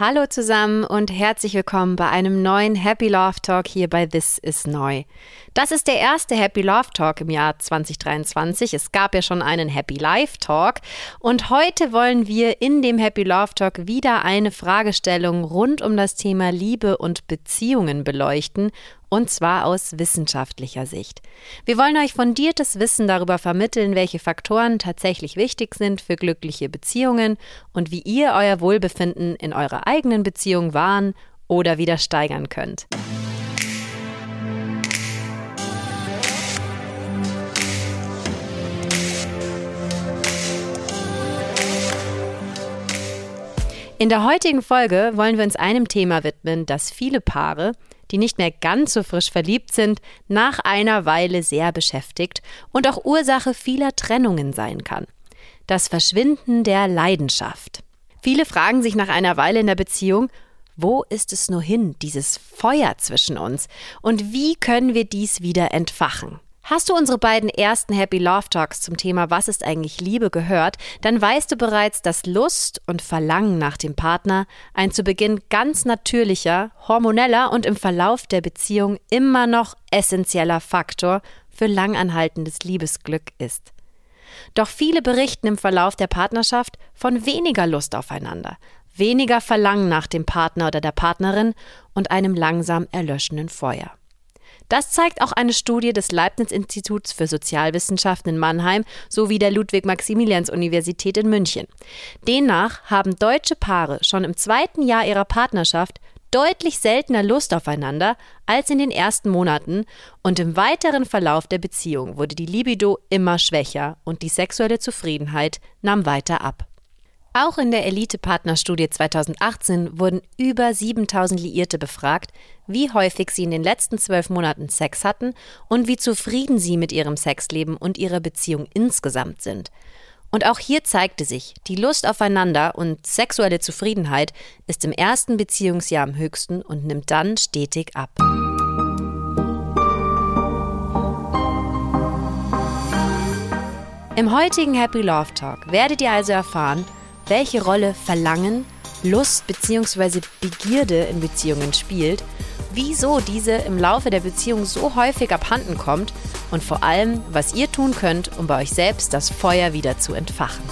Hallo zusammen und herzlich willkommen bei einem neuen Happy Love Talk hier bei This is Neu. Das ist der erste Happy Love Talk im Jahr 2023. Es gab ja schon einen Happy Life Talk und heute wollen wir in dem Happy Love Talk wieder eine Fragestellung rund um das Thema Liebe und Beziehungen beleuchten und zwar aus wissenschaftlicher Sicht. Wir wollen euch fundiertes Wissen darüber vermitteln, welche Faktoren tatsächlich wichtig sind für glückliche Beziehungen und wie ihr euer Wohlbefinden in eurer eigenen Beziehung wahren oder wieder steigern könnt. In der heutigen Folge wollen wir uns einem Thema widmen, das viele Paare, die nicht mehr ganz so frisch verliebt sind, nach einer Weile sehr beschäftigt und auch Ursache vieler Trennungen sein kann. Das Verschwinden der Leidenschaft. Viele fragen sich nach einer Weile in der Beziehung, wo ist es nur hin, dieses Feuer zwischen uns? Und wie können wir dies wieder entfachen? Hast du unsere beiden ersten Happy Love Talks zum Thema Was ist eigentlich Liebe gehört, dann weißt du bereits, dass Lust und Verlangen nach dem Partner ein zu Beginn ganz natürlicher, hormoneller und im Verlauf der Beziehung immer noch essentieller Faktor für langanhaltendes Liebesglück ist. Doch viele berichten im Verlauf der Partnerschaft von weniger Lust aufeinander, weniger Verlangen nach dem Partner oder der Partnerin und einem langsam erlöschenden Feuer. Das zeigt auch eine Studie des Leibniz-Instituts für Sozialwissenschaften in Mannheim sowie der Ludwig-Maximilians-Universität in München. Demnach haben deutsche Paare schon im zweiten Jahr ihrer Partnerschaft deutlich seltener Lust aufeinander als in den ersten Monaten und im weiteren Verlauf der Beziehung wurde die Libido immer schwächer und die sexuelle Zufriedenheit nahm weiter ab. Auch in der Elite-Partnerstudie 2018 wurden über 7000 Liierte befragt, wie häufig sie in den letzten zwölf Monaten Sex hatten und wie zufrieden sie mit ihrem Sexleben und ihrer Beziehung insgesamt sind. Und auch hier zeigte sich, die Lust aufeinander und sexuelle Zufriedenheit ist im ersten Beziehungsjahr am höchsten und nimmt dann stetig ab. Im heutigen Happy Love Talk werdet ihr also erfahren, welche Rolle Verlangen, Lust bzw. Begierde in Beziehungen spielt, wieso diese im Laufe der Beziehung so häufig abhanden kommt und vor allem, was ihr tun könnt, um bei euch selbst das Feuer wieder zu entfachen.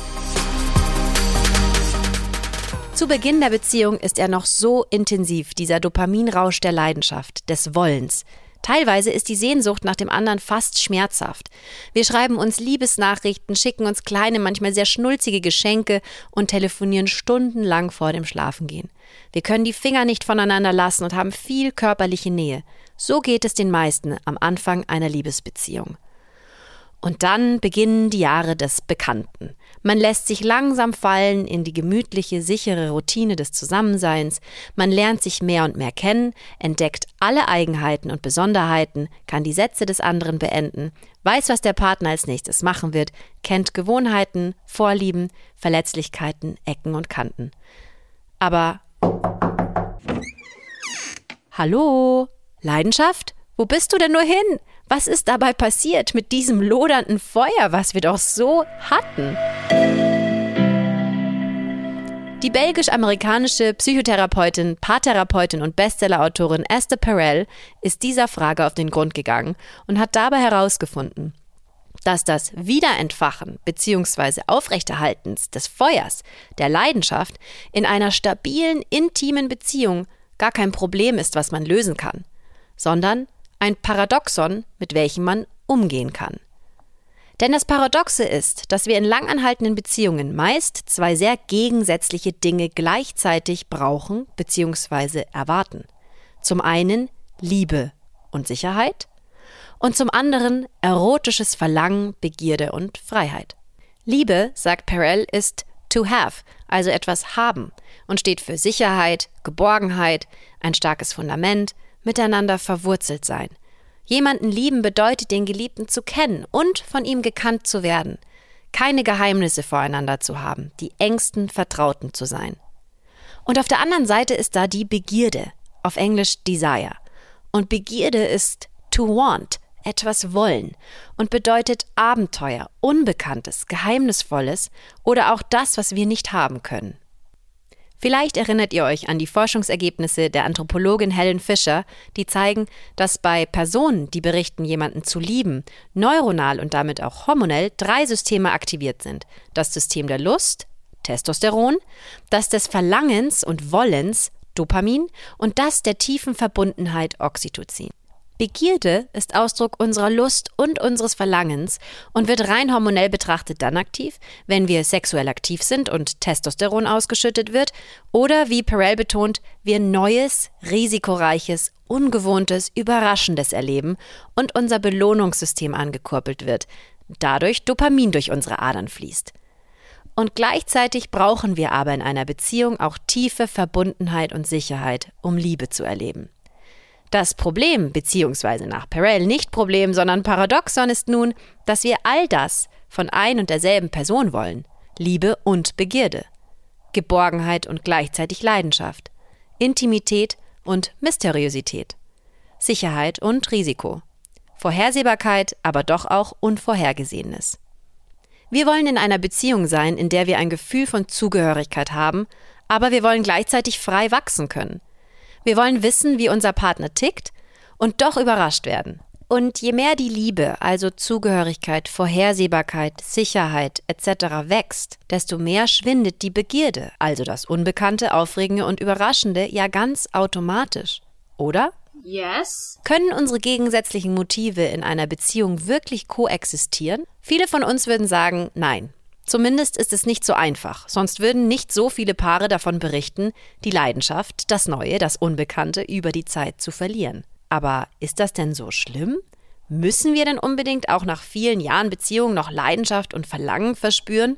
Zu Beginn der Beziehung ist er noch so intensiv, dieser Dopaminrausch der Leidenschaft, des Wollens, Teilweise ist die Sehnsucht nach dem anderen fast schmerzhaft. Wir schreiben uns Liebesnachrichten, schicken uns kleine, manchmal sehr schnulzige Geschenke und telefonieren stundenlang vor dem Schlafengehen. Wir können die Finger nicht voneinander lassen und haben viel körperliche Nähe. So geht es den meisten am Anfang einer Liebesbeziehung. Und dann beginnen die Jahre des Bekannten. Man lässt sich langsam fallen in die gemütliche, sichere Routine des Zusammenseins, man lernt sich mehr und mehr kennen, entdeckt alle Eigenheiten und Besonderheiten, kann die Sätze des anderen beenden, weiß, was der Partner als nächstes machen wird, kennt Gewohnheiten, Vorlieben, Verletzlichkeiten, Ecken und Kanten. Aber Hallo? Leidenschaft? Wo bist du denn nur hin? Was ist dabei passiert mit diesem lodernden Feuer, was wir doch so hatten? Die belgisch-amerikanische Psychotherapeutin, Paartherapeutin und Bestsellerautorin Esther Perel ist dieser Frage auf den Grund gegangen und hat dabei herausgefunden, dass das Wiederentfachen bzw. Aufrechterhaltens des Feuers, der Leidenschaft, in einer stabilen, intimen Beziehung gar kein Problem ist, was man lösen kann, sondern ein Paradoxon, mit welchem man umgehen kann. Denn das Paradoxe ist, dass wir in langanhaltenden Beziehungen meist zwei sehr gegensätzliche Dinge gleichzeitig brauchen bzw. erwarten. Zum einen Liebe und Sicherheit und zum anderen erotisches Verlangen, Begierde und Freiheit. Liebe, sagt Perel, ist to have, also etwas haben und steht für Sicherheit, Geborgenheit, ein starkes Fundament, miteinander verwurzelt sein. Jemanden lieben bedeutet, den Geliebten zu kennen und von ihm gekannt zu werden, keine Geheimnisse voreinander zu haben, die engsten Vertrauten zu sein. Und auf der anderen Seite ist da die Begierde, auf Englisch Desire. Und Begierde ist to want, etwas wollen und bedeutet Abenteuer, Unbekanntes, Geheimnisvolles oder auch das, was wir nicht haben können. Vielleicht erinnert ihr euch an die Forschungsergebnisse der Anthropologin Helen Fisher, die zeigen, dass bei Personen, die berichten, jemanden zu lieben, neuronal und damit auch hormonell drei Systeme aktiviert sind. Das System der Lust, Testosteron, das des Verlangens und Wollens, Dopamin, und das der tiefen Verbundenheit, Oxytocin. Begierde ist Ausdruck unserer Lust und unseres Verlangens und wird rein hormonell betrachtet dann aktiv, wenn wir sexuell aktiv sind und Testosteron ausgeschüttet wird oder, wie Perel betont, wir Neues, Risikoreiches, Ungewohntes, Überraschendes erleben und unser Belohnungssystem angekurbelt wird, dadurch Dopamin durch unsere Adern fließt. Und gleichzeitig brauchen wir aber in einer Beziehung auch tiefe Verbundenheit und Sicherheit, um Liebe zu erleben. Das Problem, beziehungsweise nach Perel nicht Problem, sondern Paradoxon ist nun, dass wir all das von ein und derselben Person wollen. Liebe und Begierde. Geborgenheit und gleichzeitig Leidenschaft. Intimität und Mysteriosität. Sicherheit und Risiko. Vorhersehbarkeit, aber doch auch Unvorhergesehenes. Wir wollen in einer Beziehung sein, in der wir ein Gefühl von Zugehörigkeit haben, aber wir wollen gleichzeitig frei wachsen können – wir wollen wissen, wie unser Partner tickt und doch überrascht werden. Und je mehr die Liebe, also Zugehörigkeit, Vorhersehbarkeit, Sicherheit etc. wächst, desto mehr schwindet die Begierde, also das Unbekannte, Aufregende und Überraschende, ja ganz automatisch. Oder? Yes. Können unsere gegensätzlichen Motive in einer Beziehung wirklich koexistieren? Viele von uns würden sagen, nein. Zumindest ist es nicht so einfach, sonst würden nicht so viele Paare davon berichten, die Leidenschaft, das Neue, das Unbekannte über die Zeit zu verlieren. Aber ist das denn so schlimm? Müssen wir denn unbedingt auch nach vielen Jahren Beziehung noch Leidenschaft und Verlangen verspüren?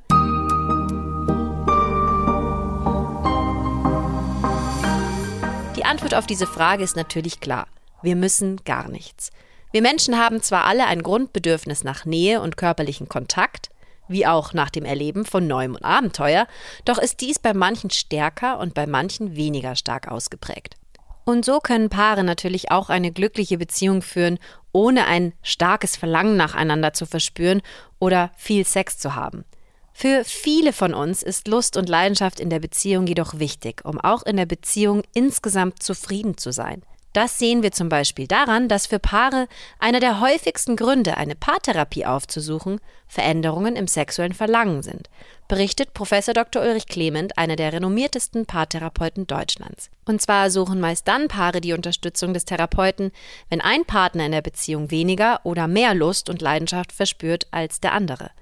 Die Antwort auf diese Frage ist natürlich klar. Wir müssen gar nichts. Wir Menschen haben zwar alle ein Grundbedürfnis nach Nähe und körperlichen Kontakt, wie auch nach dem Erleben von Neuem und Abenteuer, doch ist dies bei manchen stärker und bei manchen weniger stark ausgeprägt. Und so können Paare natürlich auch eine glückliche Beziehung führen, ohne ein starkes Verlangen nacheinander zu verspüren oder viel Sex zu haben. Für viele von uns ist Lust und Leidenschaft in der Beziehung jedoch wichtig, um auch in der Beziehung insgesamt zufrieden zu sein. Das sehen wir zum Beispiel daran, dass für Paare einer der häufigsten Gründe, eine Paartherapie aufzusuchen, Veränderungen im sexuellen Verlangen sind, berichtet Prof. Dr. Ulrich Clement, einer der renommiertesten Paartherapeuten Deutschlands. Und zwar suchen meist dann Paare die Unterstützung des Therapeuten, wenn ein Partner in der Beziehung weniger oder mehr Lust und Leidenschaft verspürt als der andere.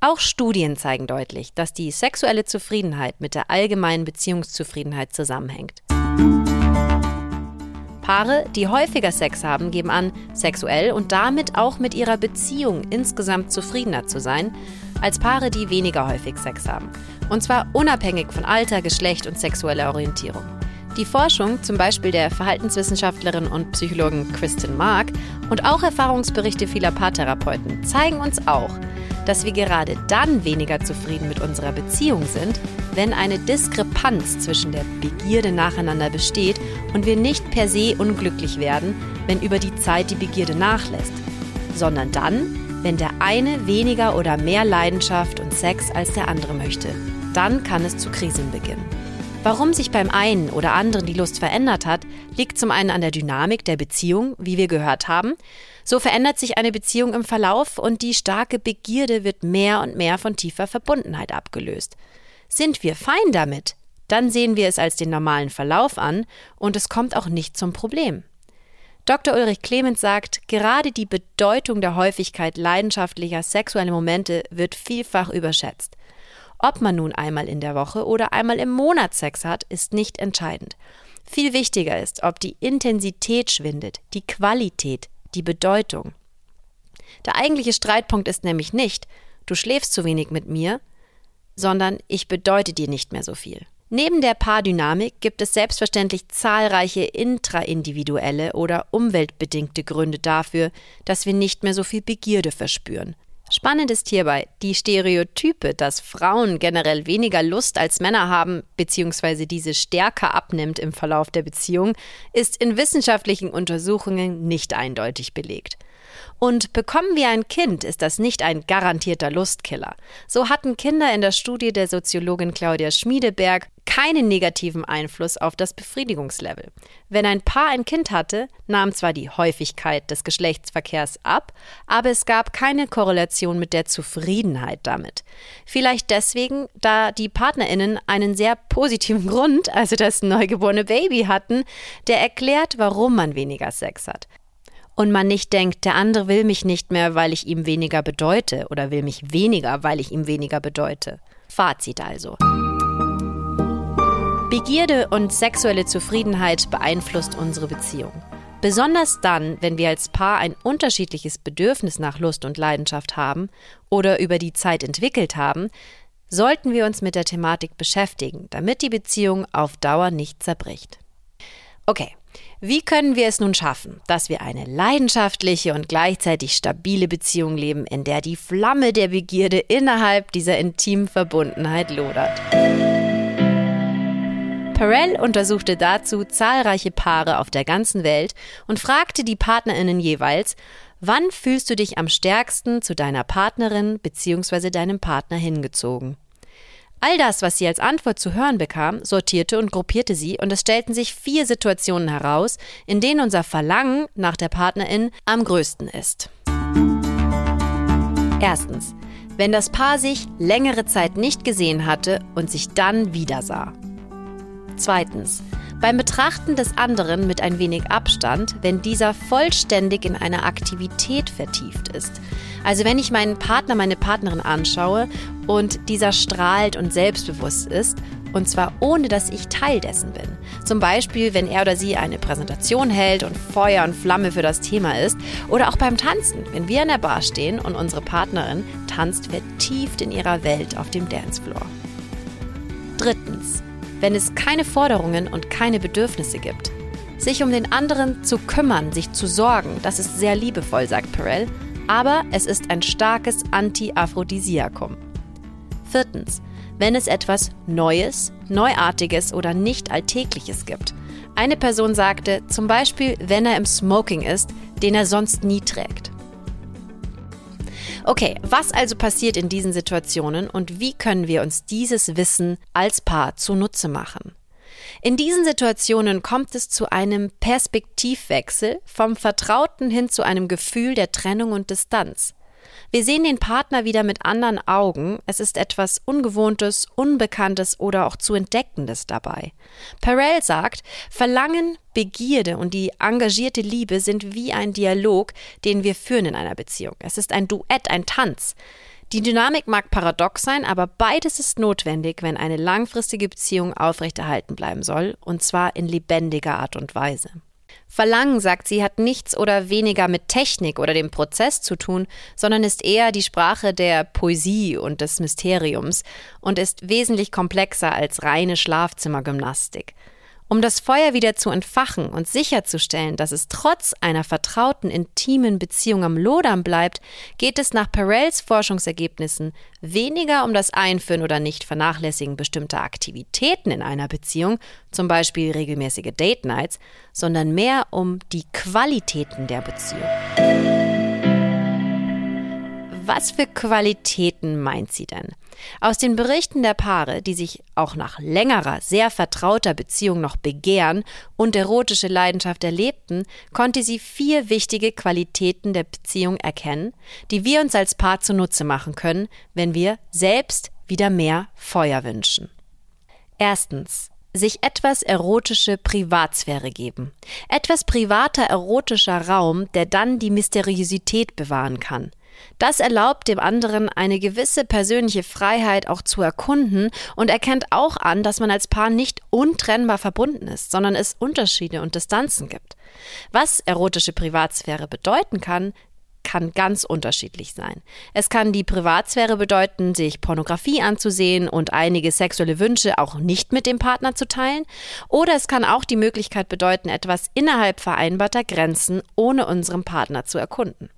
Auch Studien zeigen deutlich, dass die sexuelle Zufriedenheit mit der allgemeinen Beziehungszufriedenheit zusammenhängt. Paare, die häufiger Sex haben, geben an, sexuell und damit auch mit ihrer Beziehung insgesamt zufriedener zu sein, als Paare, die weniger häufig Sex haben. Und zwar unabhängig von Alter, Geschlecht und sexueller Orientierung. Die Forschung, zum Beispiel der Verhaltenswissenschaftlerin und Psychologin Kristen Mark und auch Erfahrungsberichte vieler Paartherapeuten zeigen uns auch, dass wir gerade dann weniger zufrieden mit unserer Beziehung sind, wenn eine Diskrepanz zwischen der Begierde nacheinander besteht und wir nicht per se unglücklich werden, wenn über die Zeit die Begierde nachlässt, sondern dann, wenn der eine weniger oder mehr Leidenschaft und Sex als der andere möchte. Dann kann es zu Krisen beginnen. Warum sich beim einen oder anderen die Lust verändert hat, liegt zum einen an der Dynamik der Beziehung, wie wir gehört haben, so verändert sich eine Beziehung im Verlauf und die starke Begierde wird mehr und mehr von tiefer Verbundenheit abgelöst. Sind wir fein damit, dann sehen wir es als den normalen Verlauf an und es kommt auch nicht zum Problem. Dr. Ulrich Clemens sagt, gerade die Bedeutung der Häufigkeit leidenschaftlicher sexueller Momente wird vielfach überschätzt. Ob man nun einmal in der Woche oder einmal im Monat Sex hat, ist nicht entscheidend. Viel wichtiger ist, ob die Intensität schwindet, die Qualität, die Bedeutung. Der eigentliche Streitpunkt ist nämlich nicht, du schläfst zu wenig mit mir, sondern ich bedeute dir nicht mehr so viel. Neben der Paardynamik gibt es selbstverständlich zahlreiche intraindividuelle oder umweltbedingte Gründe dafür, dass wir nicht mehr so viel Begierde verspüren. Spannend ist hierbei, die Stereotype, dass Frauen generell weniger Lust als Männer haben, beziehungsweise diese stärker abnimmt im Verlauf der Beziehung, ist in wissenschaftlichen Untersuchungen nicht eindeutig belegt. Und bekommen wir ein Kind, ist das nicht ein garantierter Lustkiller. So hatten Kinder in der Studie der Soziologin Claudia Schmiedeberg keinen negativen Einfluss auf das Befriedigungslevel. Wenn ein Paar ein Kind hatte, nahm zwar die Häufigkeit des Geschlechtsverkehrs ab, aber es gab keine Korrelation mit der Zufriedenheit damit. Vielleicht deswegen, da die Partnerinnen einen sehr positiven Grund, also das neugeborene Baby hatten, der erklärt, warum man weniger Sex hat und man nicht denkt, der andere will mich nicht mehr, weil ich ihm weniger bedeute oder will mich weniger, weil ich ihm weniger bedeute. Fazit also. Begierde und sexuelle Zufriedenheit beeinflusst unsere Beziehung. Besonders dann, wenn wir als Paar ein unterschiedliches Bedürfnis nach Lust und Leidenschaft haben oder über die Zeit entwickelt haben, sollten wir uns mit der Thematik beschäftigen, damit die Beziehung auf Dauer nicht zerbricht. Okay, wie können wir es nun schaffen, dass wir eine leidenschaftliche und gleichzeitig stabile Beziehung leben, in der die Flamme der Begierde innerhalb dieser intimen Verbundenheit lodert? Perel untersuchte dazu zahlreiche Paare auf der ganzen Welt und fragte die Partnerinnen jeweils, wann fühlst du dich am stärksten zu deiner Partnerin bzw. deinem Partner hingezogen? All das, was sie als Antwort zu hören bekam, sortierte und gruppierte sie und es stellten sich vier Situationen heraus, in denen unser Verlangen nach der Partnerin am größten ist. Erstens, wenn das Paar sich längere Zeit nicht gesehen hatte und sich dann wieder sah. Zweitens. Beim Betrachten des anderen mit ein wenig Abstand, wenn dieser vollständig in einer Aktivität vertieft ist. Also wenn ich meinen Partner, meine Partnerin anschaue und dieser strahlt und selbstbewusst ist, und zwar ohne dass ich Teil dessen bin. Zum Beispiel, wenn er oder sie eine Präsentation hält und Feuer und Flamme für das Thema ist. Oder auch beim Tanzen, wenn wir in der Bar stehen und unsere Partnerin tanzt vertieft in ihrer Welt auf dem Dancefloor. Drittens wenn es keine Forderungen und keine Bedürfnisse gibt. Sich um den anderen zu kümmern, sich zu sorgen, das ist sehr liebevoll, sagt Perel, aber es ist ein starkes Anti-Aphrodisiakum. Viertens, wenn es etwas Neues, Neuartiges oder nicht Alltägliches gibt. Eine Person sagte, zum Beispiel, wenn er im Smoking ist, den er sonst nie trägt. Okay, was also passiert in diesen Situationen und wie können wir uns dieses Wissen als Paar zunutze machen? In diesen Situationen kommt es zu einem Perspektivwechsel vom Vertrauten hin zu einem Gefühl der Trennung und Distanz. Wir sehen den Partner wieder mit anderen Augen. Es ist etwas Ungewohntes, Unbekanntes oder auch zu Entdeckendes dabei. Perel sagt, Verlangen, Begierde und die engagierte Liebe sind wie ein Dialog, den wir führen in einer Beziehung. Es ist ein Duett, ein Tanz. Die Dynamik mag paradox sein, aber beides ist notwendig, wenn eine langfristige Beziehung aufrechterhalten bleiben soll, und zwar in lebendiger Art und Weise. Verlangen, sagt sie, hat nichts oder weniger mit Technik oder dem Prozess zu tun, sondern ist eher die Sprache der Poesie und des Mysteriums und ist wesentlich komplexer als reine Schlafzimmergymnastik. Um das Feuer wieder zu entfachen und sicherzustellen, dass es trotz einer vertrauten, intimen Beziehung am Lodern bleibt, geht es nach Perels Forschungsergebnissen weniger um das Einführen oder nicht vernachlässigen bestimmter Aktivitäten in einer Beziehung, zum Beispiel regelmäßige Date Nights, sondern mehr um die Qualitäten der Beziehung. Was für Qualitäten meint sie denn? Aus den Berichten der Paare, die sich auch nach längerer, sehr vertrauter Beziehung noch begehren und erotische Leidenschaft erlebten, konnte sie vier wichtige Qualitäten der Beziehung erkennen, die wir uns als Paar zunutze machen können, wenn wir selbst wieder mehr Feuer wünschen. Erstens sich etwas erotische Privatsphäre geben. Etwas privater erotischer Raum, der dann die Mysteriosität bewahren kann. Das erlaubt dem anderen eine gewisse persönliche Freiheit auch zu erkunden und erkennt auch an, dass man als Paar nicht untrennbar verbunden ist, sondern es Unterschiede und Distanzen gibt. Was erotische Privatsphäre bedeuten kann, kann ganz unterschiedlich sein. Es kann die Privatsphäre bedeuten, sich Pornografie anzusehen und einige sexuelle Wünsche auch nicht mit dem Partner zu teilen, oder es kann auch die Möglichkeit bedeuten, etwas innerhalb vereinbarter Grenzen ohne unseren Partner zu erkunden.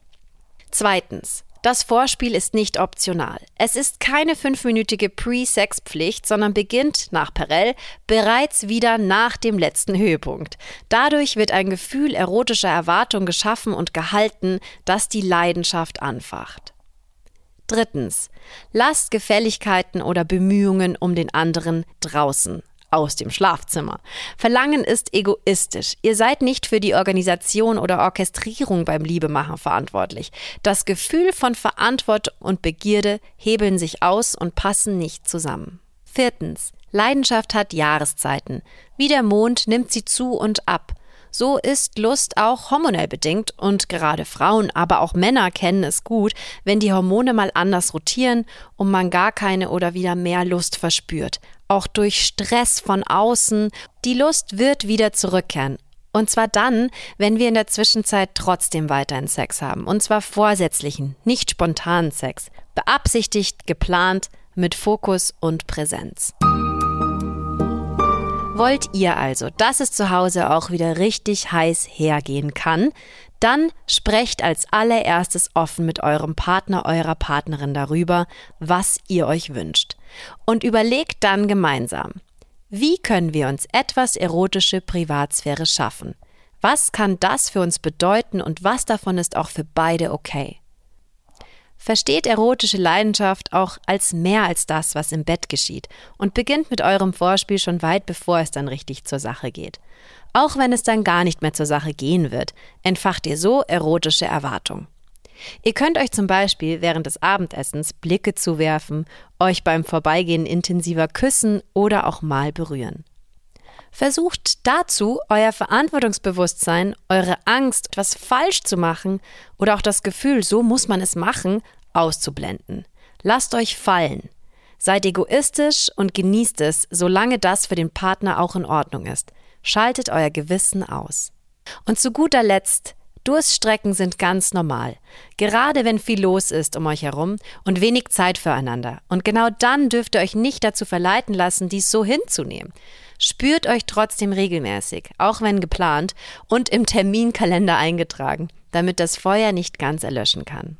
Zweitens, Das Vorspiel ist nicht optional. Es ist keine fünfminütige Pre-Sex-Pflicht, sondern beginnt nach Perel bereits wieder nach dem letzten Höhepunkt. Dadurch wird ein Gefühl erotischer Erwartung geschaffen und gehalten, das die Leidenschaft anfacht. Drittens. Lasst Gefälligkeiten oder Bemühungen um den anderen draußen aus dem Schlafzimmer. Verlangen ist egoistisch. Ihr seid nicht für die Organisation oder Orchestrierung beim Liebemachen verantwortlich. Das Gefühl von Verantwortung und Begierde hebeln sich aus und passen nicht zusammen. Viertens. Leidenschaft hat Jahreszeiten. Wie der Mond nimmt sie zu und ab. So ist Lust auch hormonell bedingt und gerade Frauen, aber auch Männer kennen es gut, wenn die Hormone mal anders rotieren und man gar keine oder wieder mehr Lust verspürt auch durch Stress von außen, die Lust wird wieder zurückkehren. Und zwar dann, wenn wir in der Zwischenzeit trotzdem weiterhin Sex haben. Und zwar vorsätzlichen, nicht spontanen Sex. Beabsichtigt, geplant, mit Fokus und Präsenz. Wollt ihr also, dass es zu Hause auch wieder richtig heiß hergehen kann, dann sprecht als allererstes offen mit eurem Partner, eurer Partnerin darüber, was ihr euch wünscht. Und überlegt dann gemeinsam, wie können wir uns etwas erotische Privatsphäre schaffen? Was kann das für uns bedeuten und was davon ist auch für beide okay? Versteht erotische Leidenschaft auch als mehr als das, was im Bett geschieht und beginnt mit eurem Vorspiel schon weit bevor es dann richtig zur Sache geht. Auch wenn es dann gar nicht mehr zur Sache gehen wird, entfacht ihr so erotische Erwartung. Ihr könnt euch zum Beispiel während des Abendessens Blicke zuwerfen, euch beim Vorbeigehen intensiver küssen oder auch mal berühren. Versucht dazu, euer Verantwortungsbewusstsein, eure Angst, etwas falsch zu machen oder auch das Gefühl, so muss man es machen, auszublenden. Lasst euch fallen. Seid egoistisch und genießt es, solange das für den Partner auch in Ordnung ist. Schaltet euer Gewissen aus. Und zu guter Letzt, Durststrecken sind ganz normal. Gerade wenn viel los ist um euch herum und wenig Zeit füreinander. Und genau dann dürft ihr euch nicht dazu verleiten lassen, dies so hinzunehmen. Spürt euch trotzdem regelmäßig, auch wenn geplant und im Terminkalender eingetragen, damit das Feuer nicht ganz erlöschen kann.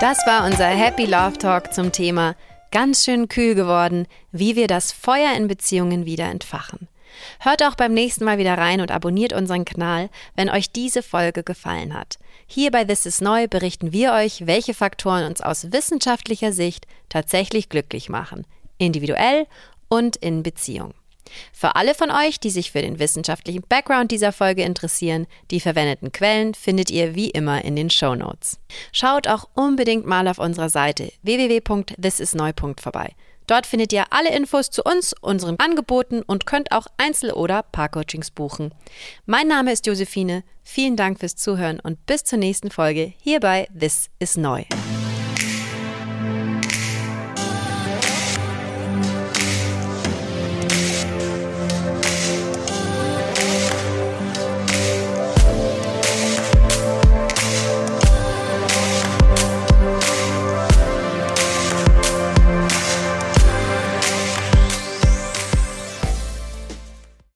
Das war unser Happy Love Talk zum Thema ganz schön kühl geworden, wie wir das Feuer in Beziehungen wieder entfachen. Hört auch beim nächsten Mal wieder rein und abonniert unseren Kanal, wenn euch diese Folge gefallen hat. Hier bei This is Neu berichten wir euch, welche Faktoren uns aus wissenschaftlicher Sicht tatsächlich glücklich machen, individuell und in Beziehung. Für alle von euch, die sich für den wissenschaftlichen Background dieser Folge interessieren, die verwendeten Quellen findet ihr wie immer in den Show Notes. Schaut auch unbedingt mal auf unserer Seite www.thisisneu. vorbei. Dort findet ihr alle Infos zu uns, unseren Angeboten und könnt auch Einzel- oder Paarcoachings buchen. Mein Name ist Josephine. Vielen Dank fürs Zuhören und bis zur nächsten Folge hier bei This is Neu.